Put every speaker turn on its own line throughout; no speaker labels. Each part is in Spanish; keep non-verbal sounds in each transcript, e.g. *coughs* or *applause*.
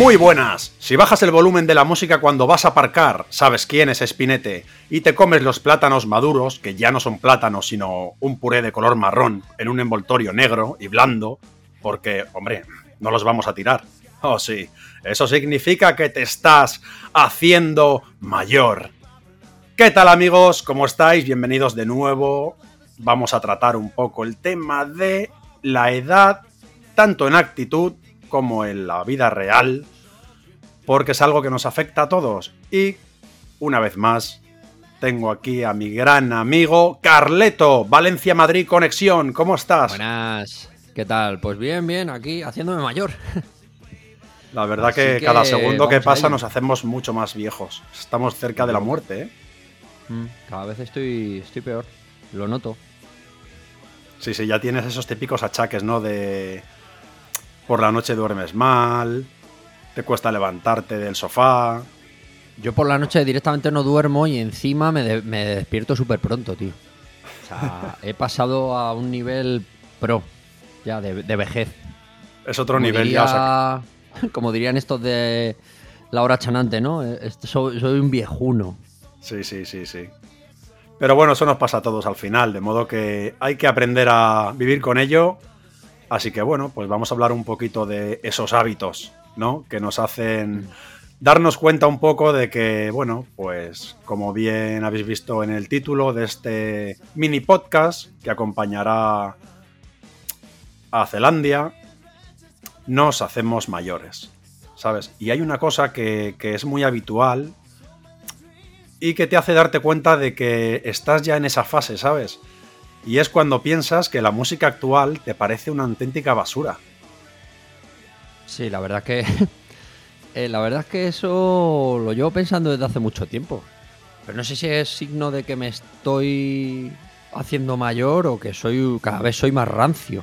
Muy buenas. Si bajas el volumen de la música cuando vas a aparcar, sabes quién es Spinete, y te comes los plátanos maduros, que ya no son plátanos, sino un puré de color marrón en un envoltorio negro y blando, porque, hombre, no los vamos a tirar. Oh, sí, eso significa que te estás haciendo mayor. ¿Qué tal amigos? ¿Cómo estáis? Bienvenidos de nuevo. Vamos a tratar un poco el tema de la edad, tanto en actitud como en la vida real, porque es algo que nos afecta a todos. Y, una vez más, tengo aquí a mi gran amigo Carleto, Valencia-Madrid Conexión. ¿Cómo estás?
Buenas. ¿Qué tal? Pues bien, bien, aquí haciéndome mayor. *laughs*
La verdad que, cada segundo que pasa nos hacemos mucho más viejos. Estamos cerca de la muerte, ¿eh?
Mm, cada vez estoy, estoy peor. Lo noto.
Sí, sí, ya tienes esos típicos achaques, ¿no? De por la noche duermes mal, te cuesta levantarte del sofá.
Yo por la noche directamente no duermo y encima me, despierto súper pronto, tío. O sea, *laughs* he pasado a un nivel pro, ya, de, vejez.
Es otro nivel ya. *laughs*
Como dirían estos de la hora chanante, ¿no? Soy, soy un viejuno.
Sí, sí, sí, sí. Pero bueno, eso nos pasa a todos al final, de modo que hay que aprender a vivir con ello Así que bueno, pues vamos a hablar un poquito de esos hábitos, ¿no? Que nos hacen darnos cuenta un poco de que, bueno, pues como bien habéis visto en el título de este mini podcast que acompañará a Zelandia, nos hacemos mayores, ¿sabes? Y hay una cosa que, que es muy habitual y que te hace darte cuenta de que estás ya en esa fase, ¿sabes? Y es cuando piensas que la música actual te parece una auténtica basura.
Sí, la verdad que. *laughs* Eh, la verdad es que eso lo llevo pensando desde hace mucho tiempo. Pero no sé si es signo de que me estoy haciendo mayor o que soy cada vez soy más rancio.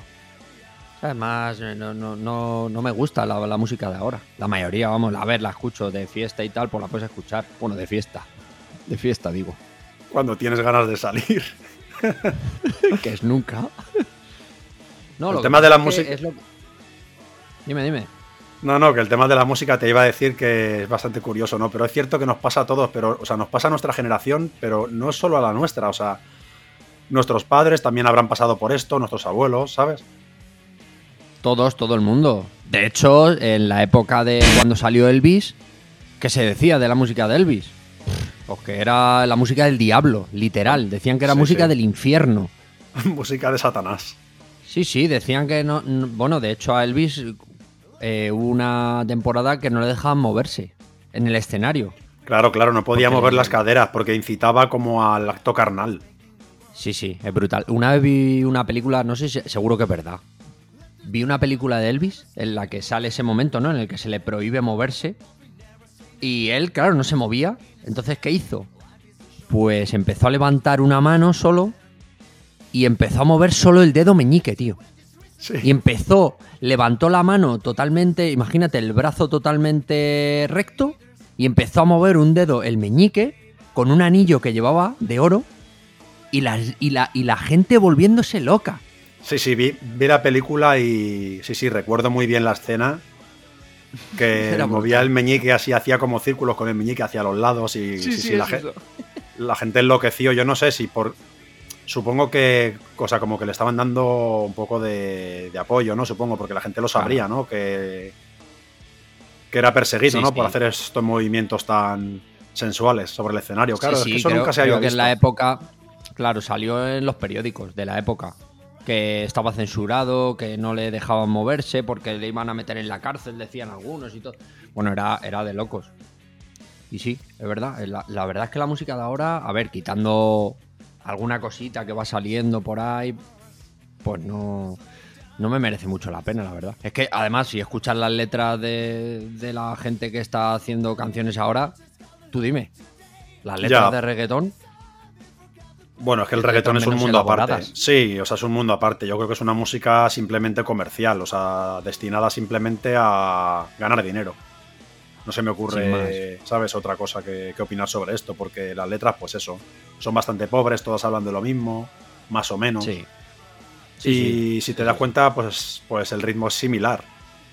Además, no, no, no, no me gusta la, la, música de ahora. La mayoría, vamos, a ver, la escucho de fiesta y tal, pues la puedes escuchar. Bueno, de fiesta. De fiesta, digo.
Cuando tienes ganas de salir. *laughs*
que es nunca.
No, el tema de la música.
Dime, dime.
No, no, que el tema de la música te iba a decir que es bastante curioso, ¿no? Pero es cierto que nos pasa a todos, pero, o sea, nos pasa a nuestra generación, pero no es solo a la nuestra, o sea, nuestros padres también habrán pasado por esto, nuestros abuelos, ¿sabes?
Todos, todo el mundo. De hecho, en la época de cuando salió Elvis, ¿qué se decía de la música de Elvis? Pues que era la música del diablo, literal. Decían que era música del infierno. *laughs*
música de Satanás.
Sí, sí, decían que no. bueno, de hecho a Elvis eh, hubo una temporada que no le dejaban moverse en el escenario.
Claro, claro, no podía mover las caderas porque incitaba como al acto carnal.
Sí, sí, es brutal. Una vez vi una película, no sé si seguro que es verdad. Vi una película de Elvis en la que sale ese momento, ¿no? En el que se le prohíbe moverse. Y él, claro, no se movía entonces, ¿qué hizo? Pues empezó a levantar una mano solo y empezó a mover solo el dedo meñique, tío. Y empezó, levantó la mano totalmente, imagínate, el brazo totalmente recto y empezó a mover un dedo, el meñique, con un anillo que llevaba de oro y la, y la, y la gente volviéndose loca.
Sí, sí, vi, vi la película y sí, sí, recuerdo muy bien la escena *laughs* que movía el meñique así, hacía como círculos con el meñique hacia los lados y la, gente enloqueció. Yo no sé si por. Supongo que, cosa como que le estaban dando un poco de, apoyo, ¿no? Supongo, porque la gente lo sabría, ¿no? Que, que era perseguido, ¿no? Por hacer estos movimientos tan sensuales sobre el escenario. Claro, es que eso nunca se había
que en la época, claro, salió en los periódicos de la época que estaba censurado, que no le dejaban moverse porque le iban a meter en la cárcel, decían algunos y todo. Bueno, era, era de locos. Y sí, es verdad. La, verdad es que la música de ahora, a ver, quitando alguna cosita que va saliendo por ahí, pues no, no me merece mucho la pena, la verdad. Es que además, si escuchas las letras de, de la gente que está haciendo canciones ahora, tú dime, las letras de reggaetón
bueno, es que el reggaetón es un mundo aparte. Sí, o sea, es un mundo aparte. Yo creo que es una música simplemente comercial, o sea, destinada simplemente a ganar dinero. No se me ocurre, ¿sabes? Otra cosa que, opinar sobre esto, porque las letras, pues eso, son bastante pobres, todas hablan de lo mismo, más o menos. Sí. y si te das cuenta, pues, pues el ritmo es similar.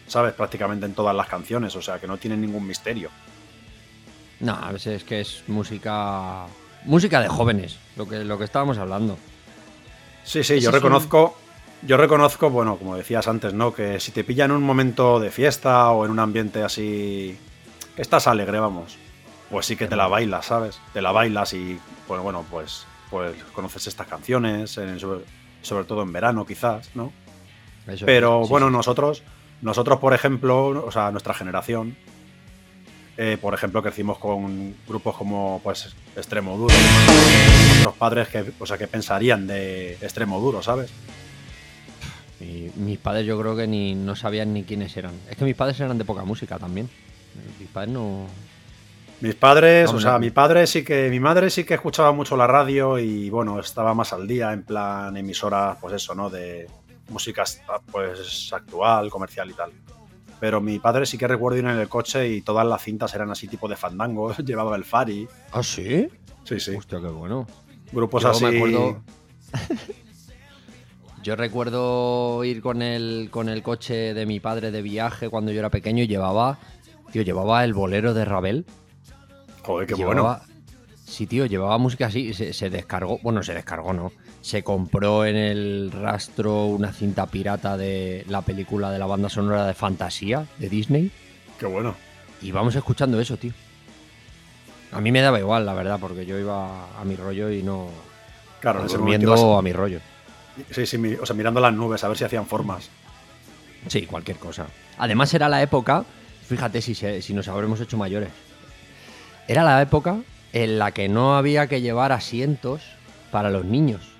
¿sabes? Prácticamente en todas las canciones, o sea que no tienen ningún misterio.
No, a veces es que es música. Música de jóvenes, lo que, lo que estábamos hablando.
Sí, sí, yo reconozco. Yo reconozco, bueno, como decías antes, ¿no? Que si te pilla en un momento de fiesta o en un ambiente así. Estás alegre, vamos. Pues sí que te la bailas, ¿sabes? Te la bailas y, pues bueno, pues, pues conoces estas canciones, sobre, todo en verano, quizás, ¿no? Pero bueno, nosotros, nosotros, por ejemplo, o sea, nuestra generación, eh, por ejemplo, crecimos con grupos como pues Extremo Duro. Nuestros padres que, o sea, que pensarían de Extremo Duro, ¿sabes?
Y mis padres yo creo que ni no sabían ni quiénes eran. Es que mis padres eran de poca música también. Mis padres no.
Mis padres, o sea, mi padre sí que, mi madre sí que escuchaba mucho la radio y bueno, estaba más al día en plan emisora, pues eso, ¿no? De música pues actual, comercial y tal. Pero mi padre sí que recuerdo ir en el coche y todas las cintas eran así tipo de fandango, *laughs* llevaba el Fari.
¿Ah, sí?
Sí, sí.
Hostia, qué bueno.
Grupos así. *laughs*
Yo recuerdo ir con el, con el coche de mi padre de viaje cuando yo era pequeño y llevaba, tío, llevaba el bolero de Ravel.
Joder, qué bueno.
Sí, tío, llevaba música así, se, descargó, bueno, se descargó, ¿no? Se compró en el rastro una cinta pirata de la película de la banda sonora de fantasía de Disney.
Qué bueno.
Y vamos escuchando eso, tío. A mí me daba igual, la verdad, porque yo iba a mi rollo y no...
Claro,
durmiendo a mi rollo.
Sí, sí, o sea, mirando las nubes a ver si hacían formas.
Sí, cualquier cosa. Además era la época, fíjate si, si nos habremos hecho mayores, era la época en la que no había que llevar asientos para los niños.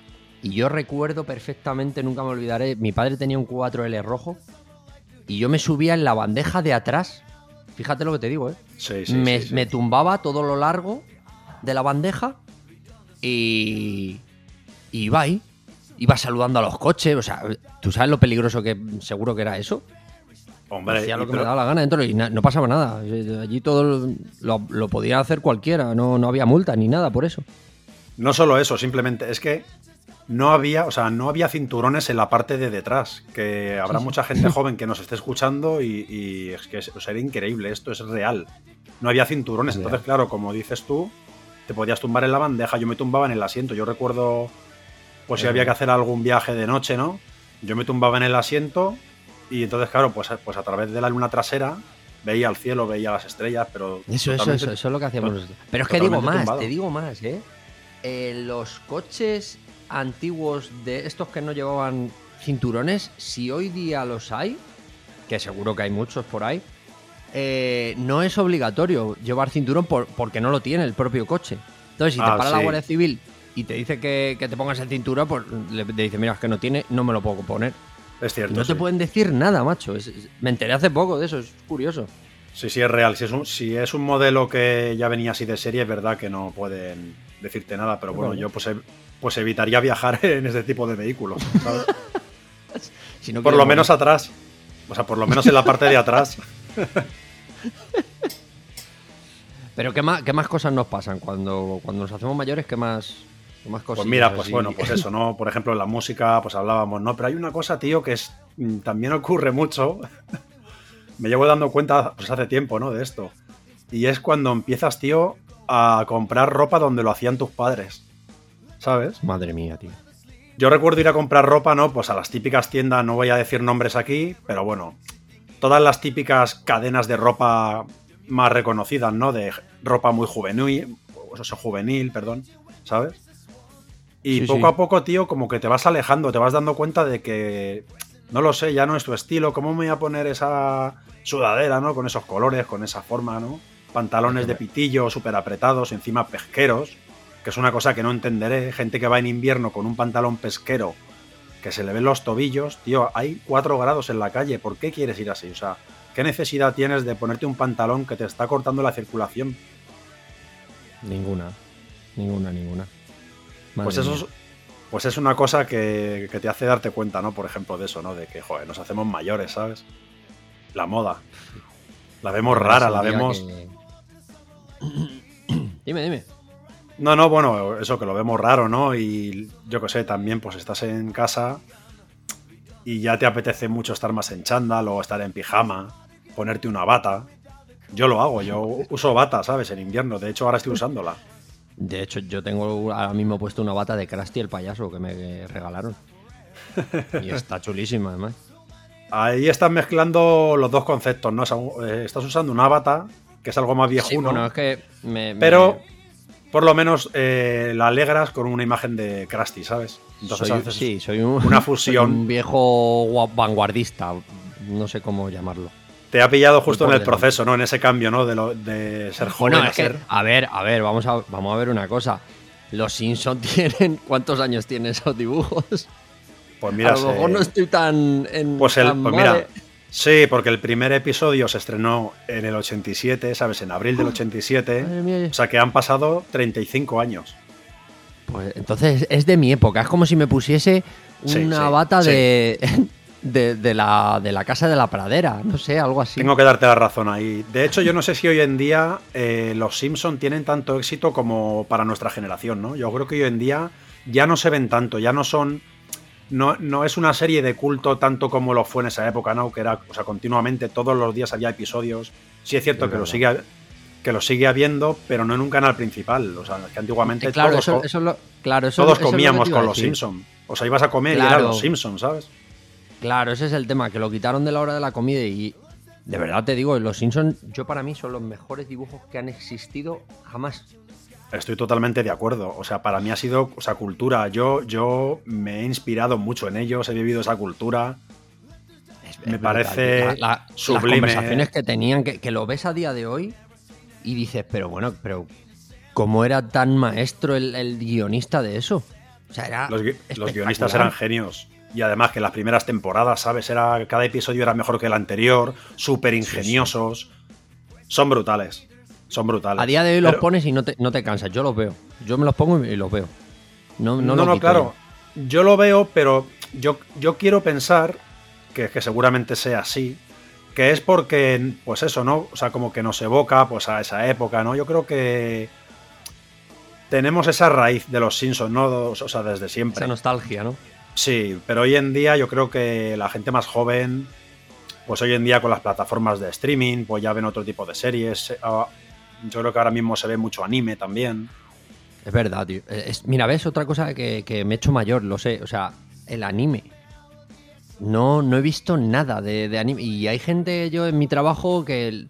Y yo recuerdo perfectamente, nunca me olvidaré, mi padre tenía un 4L rojo y yo me subía en la bandeja de atrás. Fíjate lo que te digo, ¿eh?
Sí, sí,
me,
sí,
me tumbaba todo lo largo de la bandeja y, y iba ahí iba saludando a los coches. O sea, ¿tú sabes lo peligroso que seguro que era eso?
Hombre,
Hacía lo que me daba la gana dentro y no pasaba nada. Allí todo lo, podía hacer cualquiera, no, no había multa ni nada por eso.
No solo eso, simplemente es que no había, o sea, no había cinturones en la parte de detrás. Que habrá mucha gente *laughs* joven que nos esté escuchando y, es que o era increíble, esto es real. No había cinturones, entonces, claro, como dices tú, te podías tumbar en la bandeja, yo me tumbaba en el asiento. Yo recuerdo pues si había que hacer algún viaje de noche, ¿no? Yo me tumbaba en el asiento y entonces, claro, pues, pues a través de la luna trasera veía el cielo, veía las estrellas, pero...
Eso, eso, eso, eso es lo que hacíamos. Pero es que digo más, te digo más, ¿eh? los coches antiguos de estos que no llevaban cinturones, si hoy día los hay, que seguro que hay muchos por ahí, eh, no es obligatorio llevar cinturón porque no lo tiene el propio coche. Entonces, si te ah, para la Guardia Civil y te dice que, te pongas el cinturón, pues le, dice, mira, es que no tiene, no me lo puedo poner.
Es cierto.
no te pueden decir nada, macho. me enteré hace poco de eso, es curioso.
Sí, sí, es real. Si es, un, si es un modelo que ya venía así de serie, es verdad que no pueden decirte nada, pero bueno, yo pues, pues evitaría viajar *laughs* en ese tipo de vehículos, ¿sabes? *laughs* por lo menos atrás. O sea, por lo menos en la parte de atrás. *laughs*
Pero ¿qué más, ¿qué más cosas nos pasan cuando, cuando nos hacemos mayores? ¿Qué más,
pues mira, pues bueno, pues eso, ¿no? Por ejemplo, en la música, pues hablábamos, ¿no? Pero hay una cosa, tío, que es, mm, también ocurre mucho. *laughs* Me llevo dando cuenta pues hace tiempo, ¿no? De esto. Y es cuando empiezas, tío, a comprar ropa donde lo hacían tus padres. ¿Sabes?
Madre mía, tío.
Yo recuerdo ir a comprar ropa, ¿no? Pues a las típicas tiendas, no voy a decir nombres aquí, pero bueno, todas las típicas cadenas de ropa más reconocidas, ¿no? De ropa muy juvenil, o sea, juvenil, perdón, ¿sabes? Y poco a poco, tío, como que te vas alejando, te vas dando cuenta de que, no lo sé, ya no es tu estilo, ¿cómo me voy a poner esa sudadera, ¿no? Con esos colores, con esa forma, ¿no? Pantalones de pitillo súper apretados, encima pesqueros, que es una cosa que no entenderé. Gente que va en invierno con un pantalón pesquero que se le ven los tobillos, tío, hay 4 grados en la calle, ¿por qué quieres ir así? O sea, ¿qué necesidad tienes de ponerte un pantalón que te está cortando la circulación?
Ninguna, ninguna, ninguna
pues eso es, pues es una cosa que, te hace darte cuenta, ¿no? Por ejemplo, de eso, ¿no? De que, joder, nos hacemos mayores, ¿sabes? La moda. La vemos rara, la vemos. *coughs*
dime, dime.
No, no, bueno, eso que lo vemos raro, ¿no? Y yo qué sé, también, pues estás en casa y ya te apetece mucho estar más en chándal o estar en pijama, ponerte una bata. Yo lo hago, yo *laughs* uso bata, ¿sabes? En invierno, de hecho ahora estoy usándola.
De hecho, yo tengo ahora mismo puesto una bata de Krusty el payaso que me regalaron. Y está chulísima, además.
Ahí estás mezclando los dos conceptos, ¿no? Eh, estás usando una bata, que es algo más viejuno.
bueno, es que
Pero por lo menos eh, la alegras con una imagen de Krusty, ¿sabes?
Entonces sí, soy una *laughs* fusión. un viejo vanguardista, no sé cómo llamarlo.
Te ha pillado justo en el proceso, ¿no? En ese cambio, ¿no? De, de ser joven a ser.
a ver, a ver, vamos a, vamos a ver una cosa. Los Simpsons *laughs* tienen. ¿Cuántos años tienen esos dibujos?
Pues mira. A
lo mejor no estoy tan. En,
pues, el, pues mira. Sí, porque el primer episodio se estrenó en el 87, ¿sabes? En abril del 87. o sea que han pasado 35 años.
Pues entonces es de mi época. Es como si me pusiese una bata de. De, la, de la casa de la pradera, no sé, algo así.
Tengo que darte la razón ahí. De hecho, yo no sé si hoy en día eh, los Simpson tienen tanto éxito como para nuestra generación, ¿no? Yo creo que hoy en día ya no se ven tanto, ya no son... No, no es una serie de culto tanto como lo fue en esa época, ¿no? Que era, o sea, continuamente, todos los días había episodios. Sí es cierto que lo sigue que lo sigue habiendo, pero no en un canal principal. O sea, que antiguamente todos,
claro,
todos comíamos con los Simpsons. O sea, ibas a comer y eran los Simpsons, ¿sabes?
Claro, ese es el tema, que lo quitaron de la hora de la comida y de verdad te digo, los Simpsons, yo para mí son los mejores dibujos que han existido jamás.
Estoy totalmente de acuerdo. O sea, para mí ha sido o sea, cultura. Yo, yo me he inspirado mucho en ellos, he vivido esa cultura. me parece sublime. Las
conversaciones que tenían, que, lo ves a día de hoy y dices, pero bueno, pero ¿cómo era tan maestro el, guionista de eso? O sea, era
los, los guionistas eran genios. Y además que las primeras temporadas, ¿sabes? Era, cada episodio era mejor que el anterior, súper ingeniosos. Son brutales. Son brutales.
A día de hoy los pones y no te, no te cansas. Yo los veo. Yo me los pongo y los veo. No, no,
no, claro. Yo lo veo, pero yo, yo quiero pensar que, que seguramente sea así. Que es porque, pues eso, ¿no? O sea, como que nos evoca pues a esa época, ¿no? Yo creo que tenemos esa raíz de los Simpsons, ¿no? O sea, desde siempre.
Esa nostalgia, ¿no?
Sí, pero hoy en día yo creo que la gente más joven, pues hoy en día con las plataformas de streaming, pues ya ven otro tipo de series. Ah, yo creo que ahora mismo se ve mucho anime también.
Es verdad, tío. mira, ves otra cosa que, me he hecho mayor, lo sé. O sea, el anime. No, no he visto nada de, anime. Y hay gente, yo en mi trabajo, que.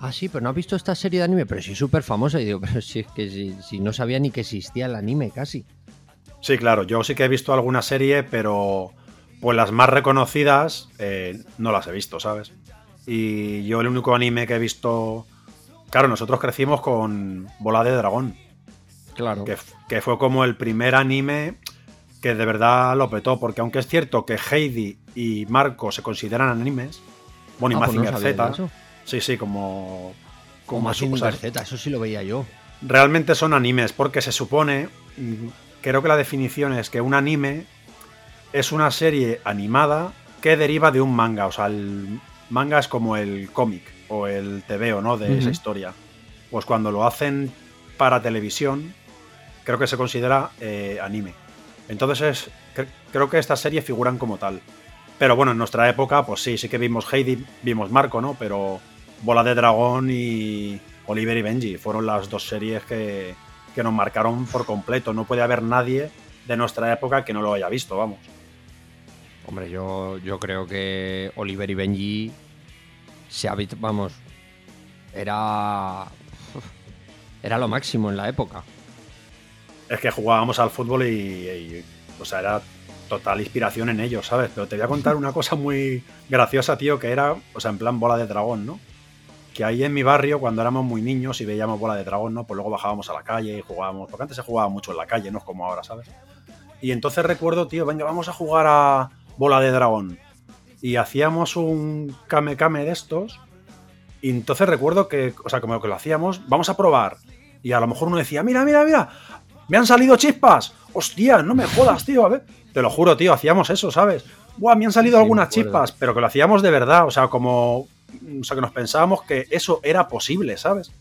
Ah, sí, pero no ha visto esta serie de anime, pero sí súper famosa. Y digo, *laughs* pero si es que si no sabía ni que existía el anime casi.
Sí, claro, yo sí que he visto alguna serie, pero pues las más reconocidas eh, no las he visto, ¿sabes? Y yo el único anime que he visto... Claro, nosotros crecimos con Bola de Dragón.
Claro.
Que, fue como el primer anime que de verdad lo petó, porque aunque es cierto que Heidi y Marco se consideran animes, bueno, y ah, pues Z, sí, sí, como...
Como Mazinger Z, eso sí lo veía yo.
Realmente son animes, porque se supone creo que la definición es que un anime es una serie animada que deriva de un manga. O sea, el manga es como el cómic o el TVO, ¿no? De esa historia. Pues cuando lo hacen para televisión, creo que se considera eh, anime. Entonces creo que estas series figuran como tal. Pero bueno, en nuestra época, pues sí, sí que vimos Heidi, vimos Marco, ¿no? Pero Bola de Dragón y Oliver y Benji fueron las dos series que, que nos marcaron por completo. No puede haber nadie de nuestra época que no lo haya visto, vamos.
Hombre, yo, yo creo que Oliver y Benji se ha visto, vamos, era era lo máximo en la época.
Es que jugábamos al fútbol y, o sea, era total inspiración en ellos, ¿sabes? Pero te voy a contar una cosa muy graciosa, tío, que era, o sea, en plan bola de dragón, ¿no? Que ahí en mi barrio, cuando éramos muy niños y veíamos bola de dragón, ¿no? Pues luego bajábamos a la calle y jugábamos, porque antes se jugaba mucho en la calle, no es como ahora, ¿sabes? Y entonces recuerdo, tío, venga, vamos a jugar a bola de dragón. Y hacíamos un kame kame de estos. Y entonces recuerdo que, o sea, como que lo hacíamos, vamos a probar. Y a lo mejor uno decía, mira, mira, mira, me han salido chispas. Hostia, no me jodas, tío, a ver. Te lo juro, tío, hacíamos eso, ¿sabes? Buah, me han salido algunas chispas, pero que lo hacíamos de verdad, o sea, como o sea, que nos pensábamos que eso era posible, ¿sabes?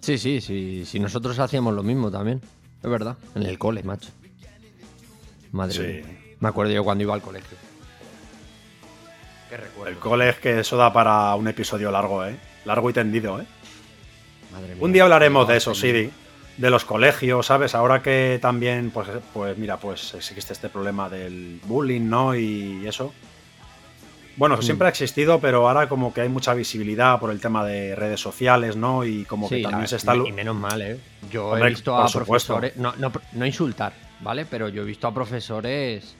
Sí, sí, sí, sí, nosotros hacíamos lo mismo también, es verdad, en el cole, macho. Madre mía. Me acuerdo yo cuando iba al colegio. qué recuerdo.
El cole es que eso da para un episodio largo, ¿eh? Largo y tendido, ¿eh?
Madre mía.
Un día hablaremos de eso, sí, de los colegios, ¿sabes? Ahora que también, pues, pues mira, pues existe este problema del bullying, ¿no? Y eso. Bueno,
Mm.
siempre ha existido, pero ahora como que hay mucha visibilidad por el tema de redes sociales, ¿no? Y como que también se está...
y menos mal, ¿eh? Yo
Hombre,
he visto a profesores, no, no, no insultar, ¿vale? Pero yo he visto a profesores,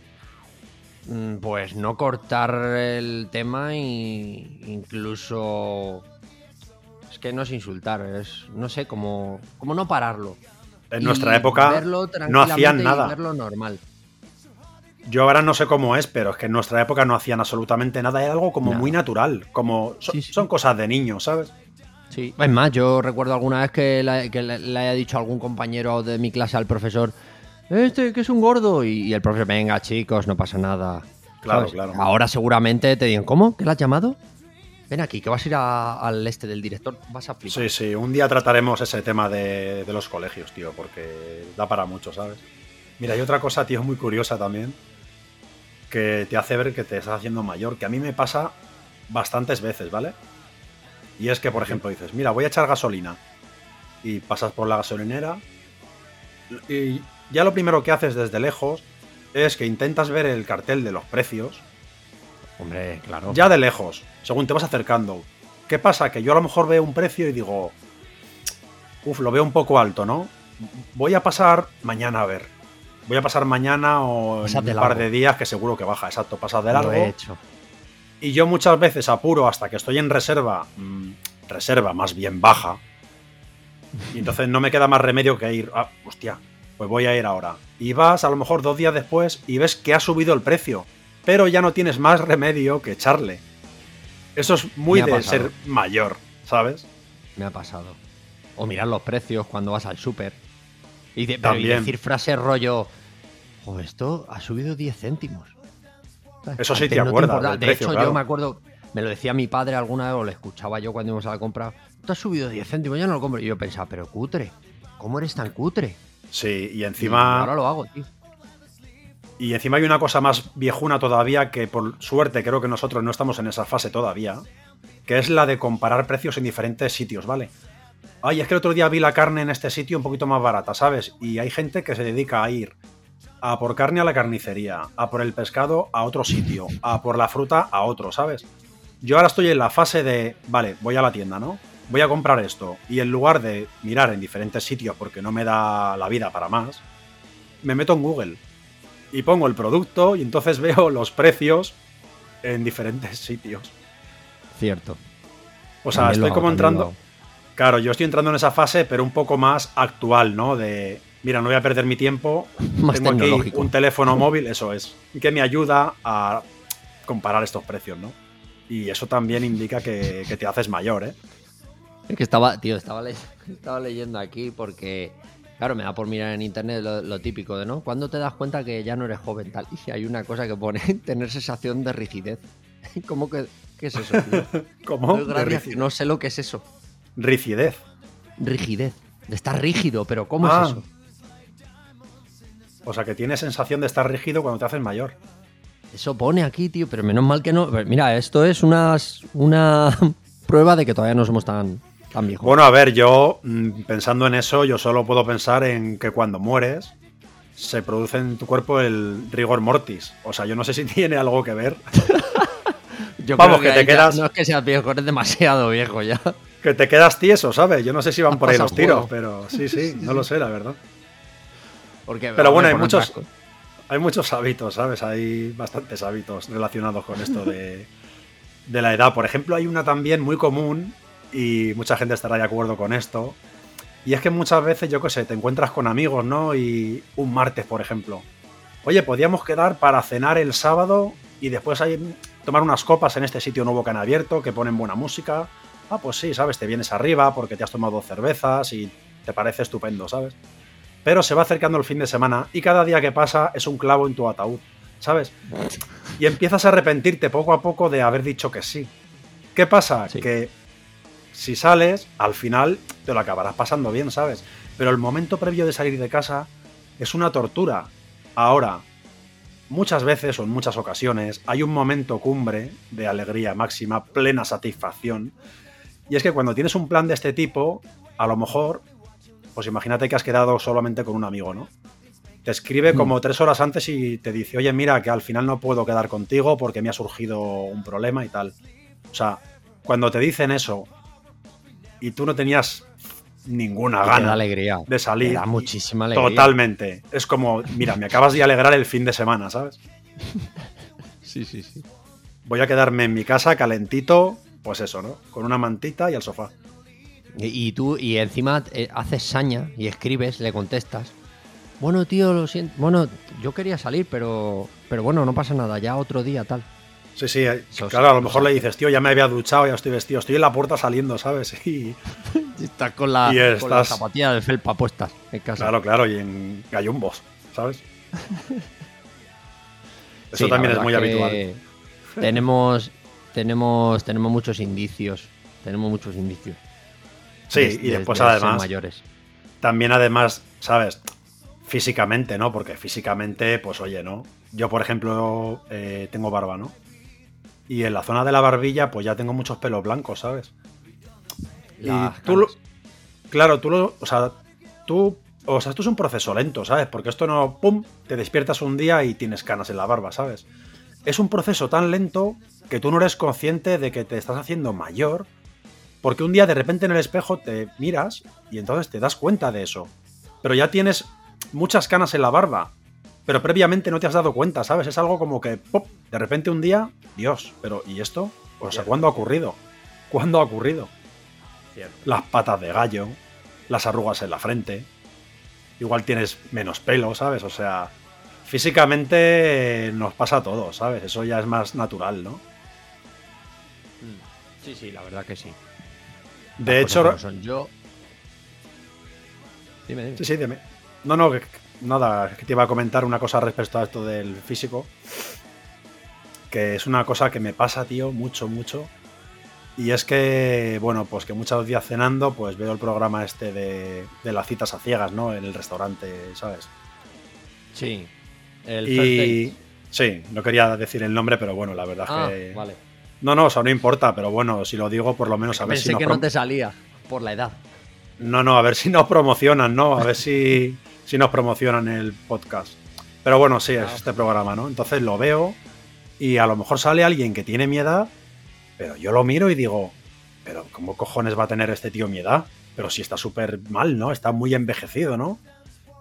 mm, pues no cortar el tema y incluso es que no es insultar, es no sé cómo, cómo no pararlo.
En nuestra época
verlo
no hacían nada.
verlo normal.
Yo ahora no sé cómo es, pero es que en nuestra época no hacían absolutamente nada. Era algo como
Nada.
muy natural, como so-
Sí, sí.
son cosas de niños, ¿sabes?
Sí. Es más, yo recuerdo alguna vez que, la- que le, le haya dicho a algún compañero de mi clase al profesor, este que es un gordo, y, y el profesor, venga chicos, no pasa nada.
Claro,
¿Sabes?
claro.
Ahora seguramente te digan, ¿cómo? ¿Qué le has llamado? Ven aquí, que vas a ir a- al este del director, vas a flipar.
Sí, sí, un día trataremos ese tema de, de los colegios, tío, porque da para mucho, ¿sabes? Mira, hay otra cosa, tío, muy curiosa también, que te hace ver que te estás haciendo mayor, que a mí me pasa bastantes veces, ¿vale? Y es que, por ejemplo, dices, mira, voy a echar gasolina, y pasas por la gasolinera, y ya lo primero que haces desde lejos es que intentas ver el cartel de los precios,
Hombre, claro.
ya de lejos, según te vas acercando. ¿Qué pasa? Que yo a lo mejor veo un precio y digo, uff, lo veo un poco alto, ¿no? Voy a pasar mañana a ver. Voy a pasar mañana o en
Pasad
un par de días que seguro que baja, exacto, pasar de
Lo
largo.
he hecho.
Y yo muchas veces apuro hasta que estoy en reserva, mm, reserva más bien baja. Y entonces no me queda más remedio que ir, ah, hostia, pues voy a ir ahora. Y vas a lo mejor dos días después y ves que ha subido el precio, pero ya no tienes más remedio que echarle. Eso es muy de
pasado.
ser mayor, ¿sabes?
Me ha pasado. O mirar los precios cuando vas al súper. Y, de- pero y
También.
decir frases rollo, "Jo, esto ha subido 10 céntimos.
Eso sí
Antes
te acuerdas
De
precio,
hecho,
claro.
yo me acuerdo, me lo decía mi padre alguna vez, o lo escuchaba yo cuando íbamos a la compra, tú has subido 10 céntimos, ya no lo compro. Y yo pensaba, pero cutre, ¿cómo eres tan cutre?
Sí, y
Y
encima...
ahora lo hago, tío.
Y encima hay una cosa más viejuna todavía que por suerte creo que nosotros no estamos en esa fase todavía, que es la de comparar precios en diferentes sitios, ¿vale? Ay, es que el otro día vi la carne en este sitio un poquito más barata, ¿sabes? Y hay gente que se dedica a ir a por carne a la carnicería, a por el pescado a otro sitio, a por la fruta a otro, ¿sabes? Yo ahora estoy en la fase de, vale, voy a la tienda, ¿no? Voy a comprar esto. Y en lugar de mirar en diferentes sitios porque no me da la vida para más, me meto en Google y pongo el producto y entonces *laughs* veo los precios en diferentes sitios.
Cierto.
O sea,
También
estoy
hago,
como entrando. Claro, yo estoy entrando en esa fase, pero un poco más actual, ¿no? De, mira, no voy a perder mi tiempo. *laughs*
Más
Tengo aquí un teléfono móvil, eso es, que me ayuda a comparar estos precios, ¿no? Y eso también indica que, que te haces mayor, ¿eh?
Es que estaba, tío, estaba, le- *laughs* estaba leyendo aquí porque, claro, me da por mirar en internet lo, lo típico de, ¿no? ¿Cuándo te das cuenta que ya no eres joven tal? Y hay una cosa que pone *laughs* tener sensación de rigidez. ¿Cómo que qué es eso? tío?
¿Cómo?
Gracias, no sé lo que es eso.
Rigidez.
Rigidez. De estar rígido, pero ¿cómo
Ah.
es eso?
O sea, que tienes sensación de estar rígido cuando te haces mayor.
Eso pone aquí, tío, pero menos mal que no. Mira, esto es una, una *laughs* prueba de que todavía no somos tan, tan viejos.
Bueno, a ver, yo mm, pensando en eso, yo solo puedo pensar en que cuando mueres se produce en tu cuerpo el rigor mortis. O sea, yo no sé si *laughs* tiene algo que ver. *laughs*
Yo
vamos,
creo
que te
ahí ya-
quedas-
No es que seas viejo, eres demasiado viejo ya.
Que te quedas tieso, ¿sabes? Yo no sé si van por ahí los tiros, pero sí, sí, no lo sé, la verdad.
Porque,
Pero bueno, hay muchos-. Hay muchos hábitos, ¿sabes? Hay bastantes hábitos relacionados con esto de, de la edad. Por ejemplo, hay una también muy común y mucha gente estará de acuerdo con esto. Y es que muchas veces, yo qué sé, te encuentras con amigos, ¿no? Y un martes, por ejemplo. Oye, podíamos quedar para cenar el sábado y después hay, tomar unas copas en este sitio nuevo que han abierto, que ponen buena música. Ah, pues sí, ¿sabes? Te vienes arriba porque te has tomado cervezas y te parece estupendo, ¿sabes? Pero se va acercando el fin de semana y cada día que pasa es un clavo en tu ataúd, ¿sabes? Y empiezas a arrepentirte poco a poco de haber dicho que sí. ¿Qué pasa?
Sí.
Que si sales, al final te lo acabarás pasando bien, ¿sabes? Pero el momento previo de salir de casa es una tortura. Ahora, muchas veces o en muchas ocasiones hay un momento cumbre de alegría máxima, plena satisfacción. Y es que cuando tienes un plan de este tipo, a lo mejor, pues imagínate que has quedado solamente con un amigo, ¿no? Te escribe como tres horas antes y te dice, oye, mira, que al final no puedo quedar contigo porque me ha surgido un problema y tal. O sea, cuando te dicen eso y tú no tenías ninguna gana
alegría.
de salir.
Te da muchísima alegría.
Totalmente. Es como, mira, me acabas de alegrar el fin de semana, ¿sabes? *laughs*
Sí, sí, sí.
Voy a quedarme en mi casa calentito, pues eso, ¿no? Con una mantita y al sofá.
Y, y tú, y encima eh, haces saña y escribes, le contestas. Bueno, tío, lo siento. Bueno, yo quería salir, pero. Pero bueno, no pasa nada, ya otro día tal.
Sí, sí, eh, claro, a lo mejor le dices, tío, ya me había duchado, ya estoy vestido, estoy en la puerta saliendo, ¿sabes? *laughs* Y *laughs*
Estás con la,
Y
con la zapatilla de felpa puestas en casa.
claro, claro, y en gallumbos, ¿sabes? *laughs* Eso
Sí,
también es muy habitual.
Tenemos, tenemos, tenemos muchos indicios. Tenemos muchos indicios.
Sí, y
de-
después además,
mayores.
también además, ¿sabes? Físicamente, ¿no? Porque físicamente, pues oye, ¿no? Yo, por ejemplo, eh, tengo barba, ¿no? Y en la zona de la barbilla, pues ya tengo muchos pelos blancos, ¿sabes? Y tú lo-. Claro, tú lo. O sea, tú. O sea, esto es un proceso lento, ¿sabes? Porque esto no. ¡Pum! Te despiertas un día y tienes canas en la barba, ¿sabes? Es un proceso tan lento que tú no eres consciente de que te estás haciendo mayor. Porque un día de repente en el espejo te miras y entonces te das cuenta de eso. Pero ya tienes muchas canas en la barba. Pero previamente no te has dado cuenta, ¿sabes? Es algo como que. ¡pop! De repente un día. Dios, pero ¿y esto? O sea, ¿cuándo ha ocurrido? ¿Cuándo ha ocurrido? las patas de gallo, las arrugas en la frente. Igual tienes menos pelo, ¿sabes? O sea, físicamente nos pasa a todos, ¿sabes? Eso ya es más natural, ¿no?
Sí, sí, la verdad que sí.
De
Las
hecho,
son. yo. Dime, dime.
sí, sí, dime. No, no, que- nada, que te iba a comentar una cosa respecto a esto del físico. Que es una cosa que me pasa, tío, mucho, mucho. Y es que, bueno, pues que muchos días cenando, pues veo el programa este de, de las citas a ciegas, ¿no? En el restaurante, ¿sabes?
Sí. El.
Y sí, no quería decir el nombre, pero bueno, la verdad
Ah,
que.
vale.
No, no, o sea, no importa, pero bueno, si lo digo, por lo menos a ver
Pensé
si nos
que no te salía por la edad.
No, no, a ver si nos promocionan, ¿no? A ver si, si nos promocionan el podcast. Pero bueno, sí, es este programa, ¿no? Entonces lo veo y a lo mejor sale alguien que tiene mi edad, pero yo lo miro y digo, pero ¿cómo cojones va a tener este tío mi edad? Pero si está súper mal, ¿no? Está muy envejecido, ¿no?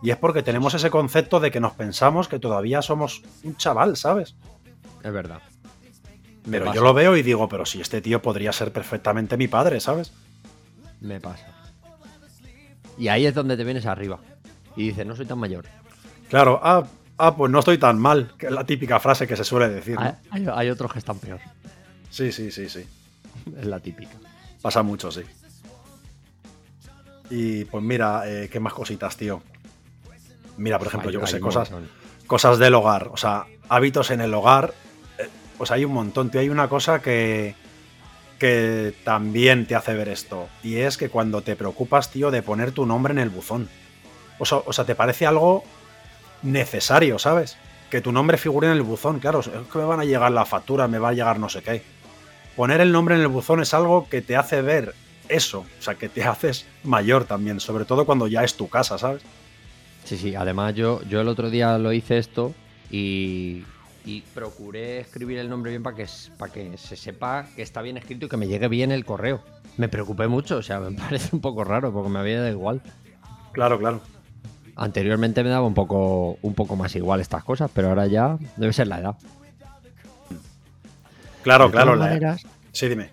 Y es porque tenemos ese concepto de que nos pensamos que todavía somos un chaval, ¿sabes?
Es verdad. Me
Pero
pasa,
yo lo veo y digo, pero si este tío podría ser perfectamente mi padre, ¿sabes?
Me pasa. Y ahí es donde te vienes arriba. Y dices, no soy tan mayor.
Claro, ah, ah, pues no estoy tan mal, que es la típica frase que se suele decir. ¿no?
Hay, otros que están peor.
Sí, sí, sí, sí. *laughs*
Es la típica.
Pasa mucho, sí. Y pues mira, eh, qué más cositas, tío. Mira, por ejemplo,
Hay-
yo que sé, cosas,
montón.
cosas del hogar, o sea, hábitos en el hogar, pues hay un montón, tío. Hay una cosa que, que también te hace ver esto, y es que cuando te preocupas, tío, de poner tu nombre en el buzón. O sea, te parece algo necesario, ¿sabes? Que tu nombre figure en el buzón, claro, es que me van a llegar la factura, me va a llegar no sé qué. Poner el nombre en el buzón es algo que te hace ver eso, o sea, que te haces mayor también, sobre todo cuando ya es tu casa, ¿sabes?
Sí, sí. Además, yo, yo el otro día lo hice esto y, y procuré escribir el nombre bien para que, para que se sepa que está bien escrito y que me llegue bien el correo. Me preocupé mucho, o sea, *laughs* me parece un poco raro porque me había dado igual.
Claro, claro.
Anteriormente me daba un poco, un poco más igual estas cosas, pero ahora ya debe ser la edad.
Claro,
De
claro.
todas
la-
maneras-
Sí, dime.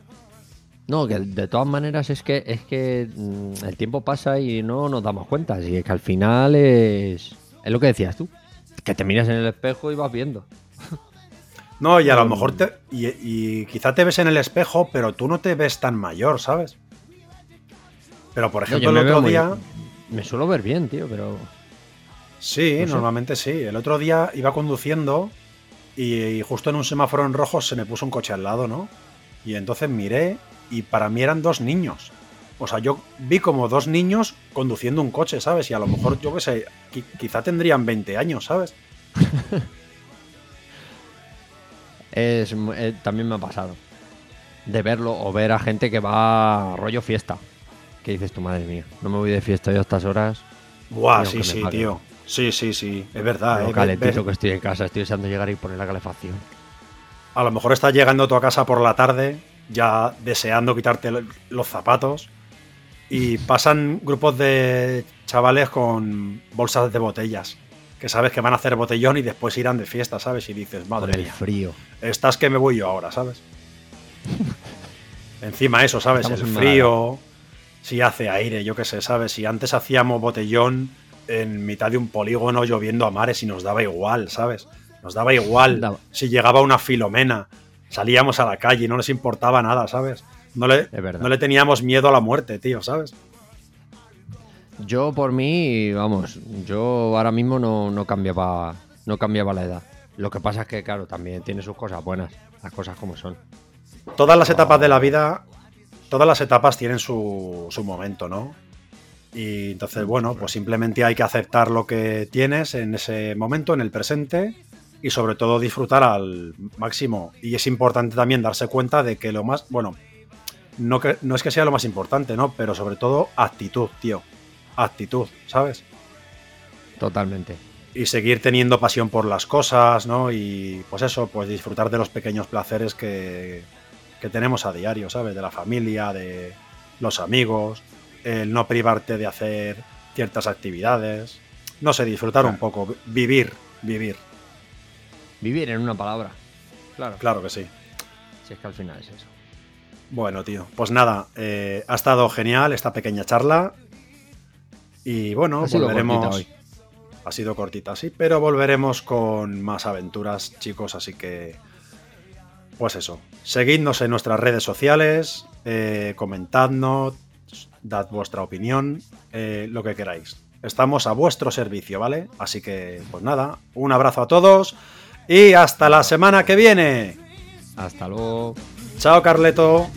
No, que de todas maneras es que es que mm, el tiempo pasa y no nos damos cuenta. Así que al final es. Es lo que decías tú. Que te miras en el espejo y vas viendo.
No, y a lo
Mm.
mejor te. Y, y quizá te ves en el espejo, pero tú no te ves tan mayor, ¿sabes? Pero por
No,
ejemplo,
me
el otro
muy-
día.
Me suelo ver bien, tío, pero.
Sí,
No sé.
normalmente sí. El otro día iba conduciendo y, y justo en un semáforo en rojo se me puso un coche al lado, ¿no? Y entonces miré y para mí eran dos niños. O sea, yo vi como dos niños conduciendo un coche, ¿sabes? Y a lo mejor, yo qué sé, qui- quizá tendrían 20 años, ¿sabes? *laughs*
Es, eh, también me ha pasado. De verlo o ver a gente que va a rollo fiesta. Que dices tu madre mía, no me voy de fiesta yo a estas horas.
Buah, sí, sí,
paguen.
tío. Sí, sí, sí, es verdad. Eh,
calentito que estoy en casa, estoy deseando llegar y poner la calefacción.
A lo mejor estás llegando tú a casa por la tarde, ya deseando quitarte lo- los zapatos, y *laughs* pasan grupos de chavales con bolsas de botellas, que sabes que van a hacer botellón y después irán de fiesta, ¿sabes? Y dices, madre
el
mía,
frío.
estás que me voy yo ahora, ¿sabes? *laughs* Encima eso, ¿sabes?
Estamos
el frío, si hace aire, yo qué sé, ¿sabes? Si antes hacíamos botellón en mitad de un polígono lloviendo a mares y nos daba igual, ¿sabes? Nos daba igual
Daba.
si llegaba una filomena, salíamos a la calle y no les importaba nada, ¿sabes? No le, no le teníamos miedo a la muerte, tío, ¿sabes?
Yo por mí, vamos, yo ahora mismo no, no cambiaba no cambiaba la edad. Lo que pasa es que, claro, también tiene sus cosas buenas, las cosas como son.
Todas las etapas de la vida, todas las etapas tienen su, su momento, ¿no? Y entonces, bueno, pues simplemente hay que aceptar lo que tienes en ese momento, en el presente, y sobre todo disfrutar al máximo. Y es importante también darse cuenta de que lo más, bueno, no, que, no es que sea lo más importante, ¿no? Pero sobre todo actitud, tío. Actitud, ¿sabes?
Totalmente.
y seguir teniendo pasión por las cosas, ¿no? Y pues eso, pues disfrutar de los pequeños placeres que, que tenemos a diario, ¿sabes? De la familia, de los amigos, el no privarte de hacer ciertas actividades. No sé, disfrutar un poco, vi- vivir, vivir.
Vivir en una palabra. Claro.
Claro que sí.
Si es que al final es eso.
Bueno, tío, pues nada, eh, ha estado genial esta pequeña charla. Y bueno,
Ha
volveremos.
hoy.
Ha sido cortita, sí, pero volveremos con más aventuras, chicos, así que. Pues eso. Seguidnos en nuestras redes sociales, eh, comentadnos, dad vuestra opinión, eh, lo que queráis. Estamos a vuestro servicio, ¿vale? Así que, pues nada, un abrazo a todos y hasta la semana que viene.
Hasta luego.
Chao, Carleto.